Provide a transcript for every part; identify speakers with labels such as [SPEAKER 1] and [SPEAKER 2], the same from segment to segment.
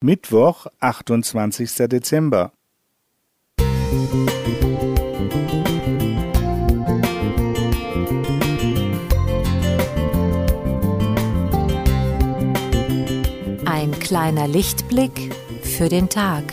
[SPEAKER 1] Mittwoch, 28. Dezember.
[SPEAKER 2] Ein kleiner Lichtblick für den Tag.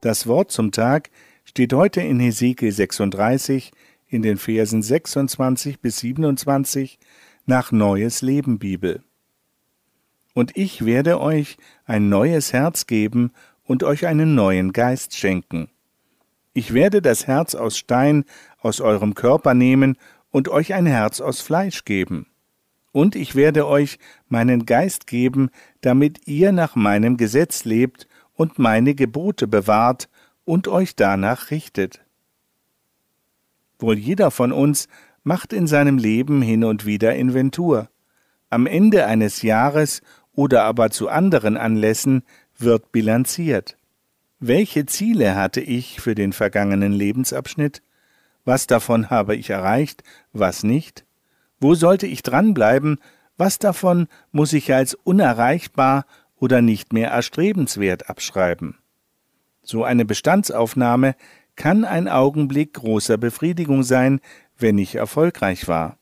[SPEAKER 1] Das Wort zum Tag steht heute in Hesekiel 36 in den Versen 26 bis 27 nach Neues Leben Bibel. Und ich werde euch ein neues Herz geben und euch einen neuen Geist schenken. Ich werde das Herz aus Stein aus eurem Körper nehmen und euch ein Herz aus Fleisch geben. Und ich werde euch meinen Geist geben, damit ihr nach meinem Gesetz lebt und meine Gebote bewahrt und euch danach richtet. Wohl jeder von uns macht in seinem Leben hin und wieder Inventur. Am Ende eines Jahres oder aber zu anderen Anlässen wird bilanziert. Welche Ziele hatte ich für den vergangenen Lebensabschnitt? Was davon habe ich erreicht, was nicht? Wo sollte ich dranbleiben? Was davon muss ich als unerreichbar oder nicht mehr erstrebenswert abschreiben. So eine Bestandsaufnahme kann ein Augenblick großer Befriedigung sein, wenn ich erfolgreich war.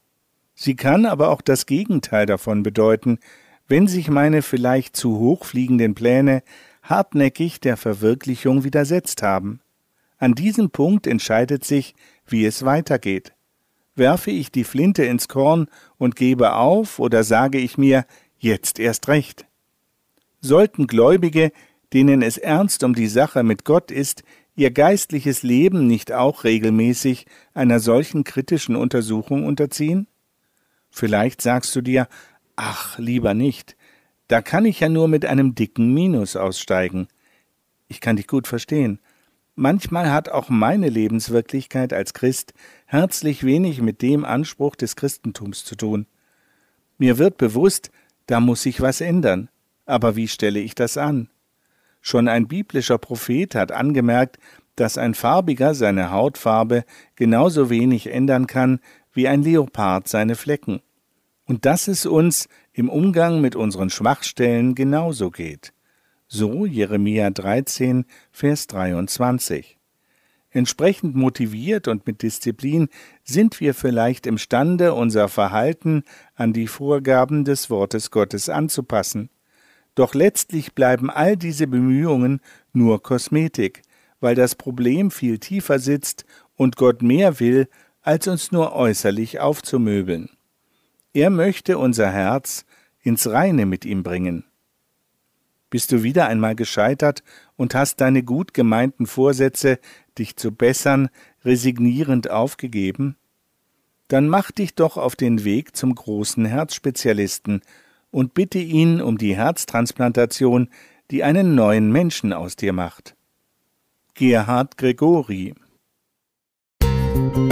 [SPEAKER 1] Sie kann aber auch das Gegenteil davon bedeuten, wenn sich meine vielleicht zu hoch fliegenden Pläne hartnäckig der Verwirklichung widersetzt haben. An diesem Punkt entscheidet sich, wie es weitergeht. Werfe ich die Flinte ins Korn und gebe auf, oder sage ich mir, jetzt erst recht? Sollten Gläubige, denen es ernst um die Sache mit Gott ist, ihr geistliches Leben nicht auch regelmäßig einer solchen kritischen Untersuchung unterziehen? Vielleicht sagst du dir, ach, lieber nicht, da kann ich ja nur mit einem dicken Minus aussteigen. Ich kann dich gut verstehen. Manchmal hat auch meine Lebenswirklichkeit als Christ herzlich wenig mit dem Anspruch des Christentums zu tun. Mir wird bewusst, da muss sich was ändern. Aber wie stelle ich das an? Schon ein biblischer Prophet hat angemerkt, dass ein Farbiger seine Hautfarbe genauso wenig ändern kann wie ein Leopard seine Flecken. Und dass es uns im Umgang mit unseren Schwachstellen genauso geht. So Jeremia 13, Vers 23. Entsprechend motiviert und mit Disziplin sind wir vielleicht imstande, unser Verhalten an die Vorgaben des Wortes Gottes anzupassen. Doch letztlich bleiben all diese Bemühungen nur Kosmetik, weil das Problem viel tiefer sitzt und Gott mehr will, als uns nur äußerlich aufzumöbeln. Er möchte unser Herz ins Reine mit ihm bringen. Bist du wieder einmal gescheitert und hast deine gut gemeinten Vorsätze, dich zu bessern, resignierend aufgegeben? Dann mach dich doch auf den Weg zum großen Herzspezialisten und bitte ihn um die Herztransplantation, die einen neuen Menschen aus dir macht. Gerhard Gregori Musik